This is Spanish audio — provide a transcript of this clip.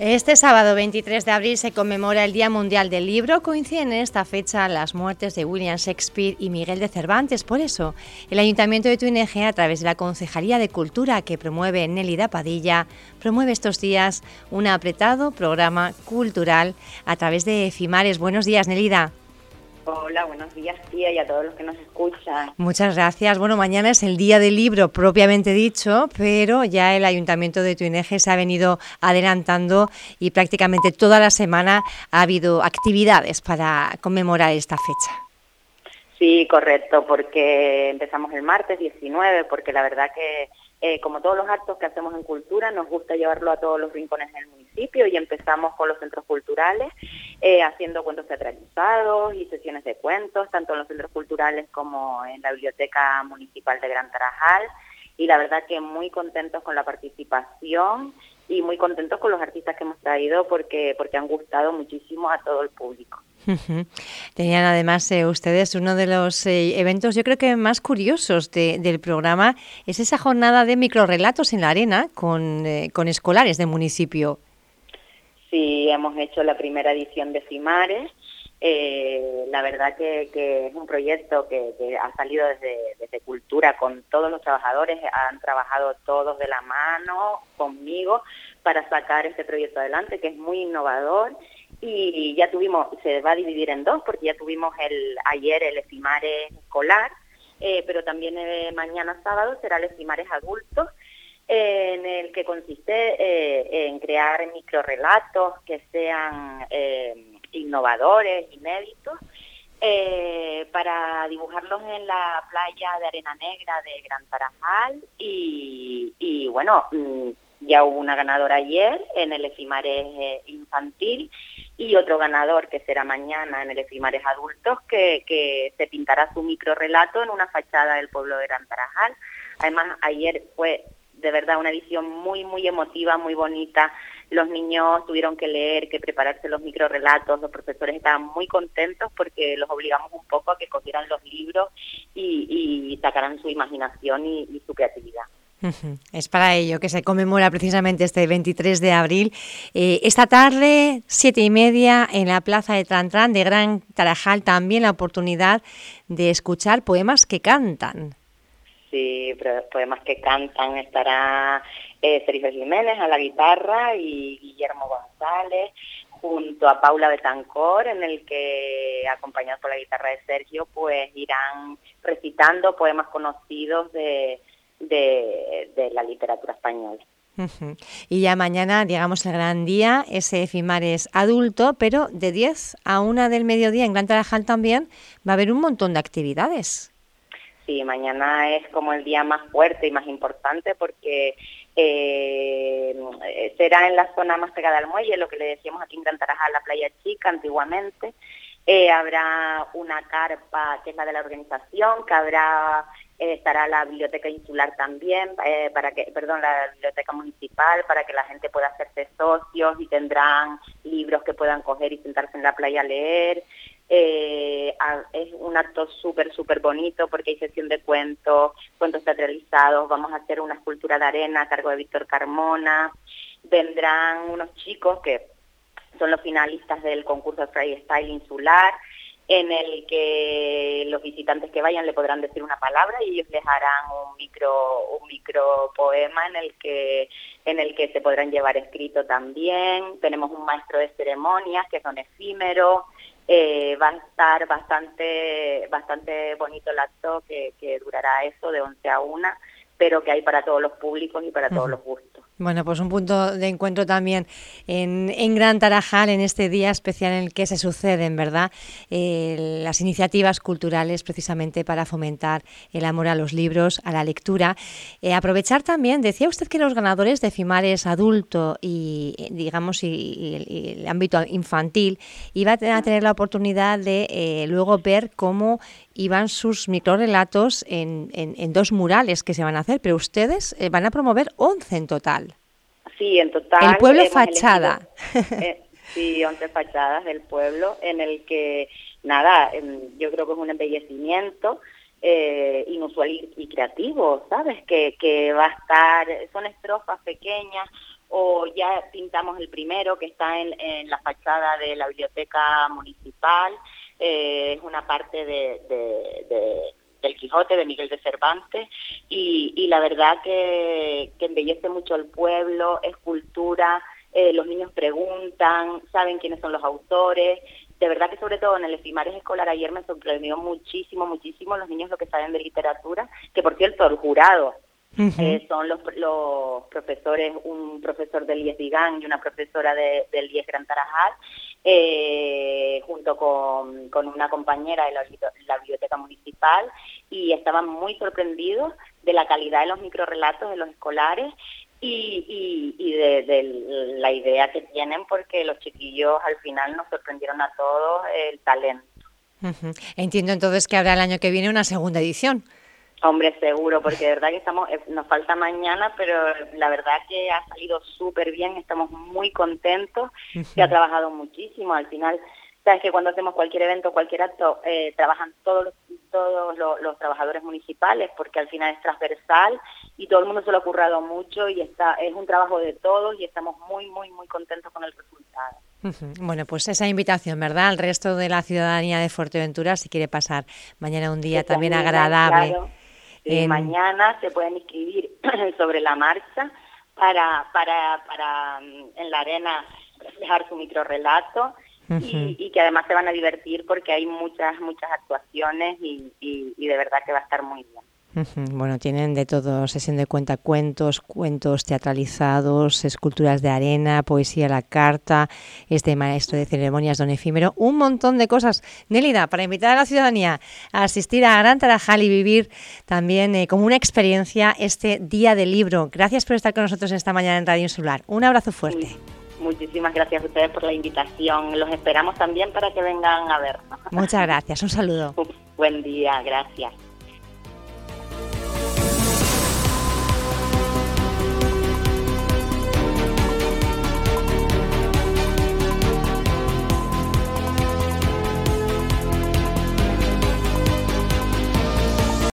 Este sábado 23 de abril se conmemora el Día Mundial del Libro. Coinciden en esta fecha las muertes de William Shakespeare y Miguel de Cervantes. Por eso, el Ayuntamiento de Tuineje, a través de la Concejalía de Cultura que promueve Nélida Padilla, promueve estos días un apretado programa cultural a través de Efimares. Buenos días, Nélida. Hola, buenos días, tía, y a todos los que nos escuchan. Muchas gracias. Bueno, mañana es el día del libro propiamente dicho, pero ya el Ayuntamiento de Tuineje se ha venido adelantando y prácticamente toda la semana ha habido actividades para conmemorar esta fecha. Sí, correcto, porque empezamos el martes 19, porque la verdad que eh, como todos los actos que hacemos en cultura, nos gusta llevarlo a todos los rincones del municipio y empezamos con los centros culturales, eh, haciendo cuentos teatralizados y sesiones de cuentos, tanto en los centros culturales como en la Biblioteca Municipal de Gran Tarajal. Y la verdad que muy contentos con la participación y muy contentos con los artistas que hemos traído porque, porque han gustado muchísimo a todo el público. Tenían además eh, ustedes uno de los eh, eventos, yo creo que más curiosos del programa, es esa jornada de microrelatos en la arena con, eh, con escolares del municipio. Sí, hemos hecho la primera edición de Cimares. la verdad que, es un proyecto que, ha salido desde, Cultura con todos los trabajadores, han trabajado todos de la mano conmigo para sacar este proyecto adelante, que es muy innovador. Y ya tuvimos, se va a dividir en dos porque ya tuvimos el ayer el Estimares escolar, eh, pero también eh, mañana sábado será el Estimares adultos, en el que consiste eh, en crear microrelatos que sean innovadores, inéditos, para dibujarlos en la playa de Arena Negra de Gran Tarajal y, y bueno, mm, ya hubo una ganadora ayer en el Efimares infantil y otro ganador que será mañana en el Efimares Adultos que, que se pintará su micro relato en una fachada del pueblo de Gran Tarajal. Además, ayer fue de verdad una edición muy, muy emotiva, muy bonita. Los niños tuvieron que leer, que prepararse los micro relatos, los profesores estaban muy contentos porque los obligamos un poco a que cogieran los libros y, y sacaran su imaginación y su creatividad. Es para ello que se conmemora precisamente este 23 de abril. Eh, esta tarde, siete y media, en la plaza de Trantrán de Gran Tarajal, también la oportunidad de escuchar poemas que cantan. Sí, poemas que cantan. Estará eh, Sergio Jiménez a la guitarra y Guillermo González junto a Paula Betancor, en el que, acompañados por la guitarra de Sergio, pues irán recitando poemas conocidos de de, la literatura española. Y ya mañana, digamos, el gran día, ese FIMAR es adulto, pero de 10 a 1 del mediodía en Gran Tarajal también va a haber un montón de actividades. Sí, mañana es como el día más fuerte y más importante porque eh, será en la zona más pegada al muelle, lo que le decíamos aquí en Gran Tarajal, la playa chica antiguamente. Eh, habrá una carpa que es la de la organización, que habrá eh, estará la biblioteca insular también, para que, perdón, la biblioteca municipal, para que la gente pueda hacerse socios y tendrán libros que puedan coger y sentarse en la playa a leer. Es un acto súper, súper bonito porque hay sesión de cuentos, cuentos teatralizados, vamos a hacer una escultura de arena a cargo de Víctor Carmona, vendrán unos chicos que son los finalistas del concurso de freestyle insular, en el que los visitantes que vayan le podrán decir una palabra y ellos les harán un micro un micro poema en el que en el que se podrán llevar escrito también. Tenemos un maestro de ceremonias que son efímeros eh, va a estar bastante bastante bonito el acto que, que durará eso de 11 a 1 pero que hay para todos los públicos y para todos los gustos bueno, pues un punto de encuentro también en, Gran Tarajal, en este día especial en el que se suceden, ¿verdad?, eh, las iniciativas culturales precisamente para fomentar el amor a los libros, a la lectura. Eh, aprovechar también, decía usted que los ganadores de FIMARES adulto y, digamos, y, el ámbito infantil iban a tener la oportunidad de eh, luego ver cómo iban sus microrelatos en, en, en, dos murales que se van a hacer, pero ustedes van a promover 11 en total. Sí, en total. El pueblo fachada. Eh, sí, 11 fachadas del pueblo, en el que, nada, em, yo creo que es un embellecimiento eh, inusual y, creativo, ¿sabes? Que, que va a estar, son estrofas pequeñas, o ya pintamos el primero que está en, la fachada de la biblioteca municipal, eh, es una parte de, del Quijote de Miguel de Cervantes y, la verdad que, embellece mucho el pueblo, es cultura, eh, los niños preguntan, saben quiénes son los autores. De verdad que sobre todo en el Efimares Escolar ayer me sorprendió muchísimo, muchísimo los niños lo que saben de literatura, que por cierto el jurado eh, son los, los profesores, un profesor del IES Digán y una profesora del IES Gran Tarajal, eh, junto con, con, una compañera de la, biblioteca municipal, y estaban muy sorprendidos de la calidad de los microrelatos de los escolares y, y, de, la idea que tienen, porque los chiquillos al final nos sorprendieron a todos el talento. Entiendo entonces que habrá el año que viene una segunda edición. Hombre, seguro, porque de verdad que estamos, eh, nos falta mañana, pero la verdad que ha salido súper bien, estamos muy contentos, se ha trabajado muchísimo, al final, sabes que cuando hacemos cualquier evento, cualquier acto, eh, trabajan todos, todos los, trabajadores municipales, porque al final es transversal y todo el mundo se lo ha currado mucho y está, es un trabajo de todos y estamos muy, muy, muy contentos con el resultado. Bueno, pues esa invitación, ¿verdad? Al resto de la ciudadanía de Fuerteventura, si quiere pasar mañana un día también, agradable. Y Mañana se pueden inscribir sobre la marcha para, para, para mm, en la arena dejar su microrelato y, y, que además se van a divertir porque hay muchas, muchas actuaciones y, y de verdad que va a estar muy bien. Bueno, tienen de todo, sesión de cuentos, cuentos teatralizados, esculturas de arena, poesía a la carta, este maestro de ceremonias don efímero, un montón de cosas. Nélida, para invitar a la ciudadanía a asistir a Gran Tarajal y vivir también eh, como una experiencia este Día del Libro. Gracias por estar con nosotros esta mañana en Radio Insular. Un abrazo fuerte. Muchísimas gracias a ustedes por la invitación. Los esperamos también para que vengan a vernos. Muchas gracias. Un saludo. Buen día, gracias.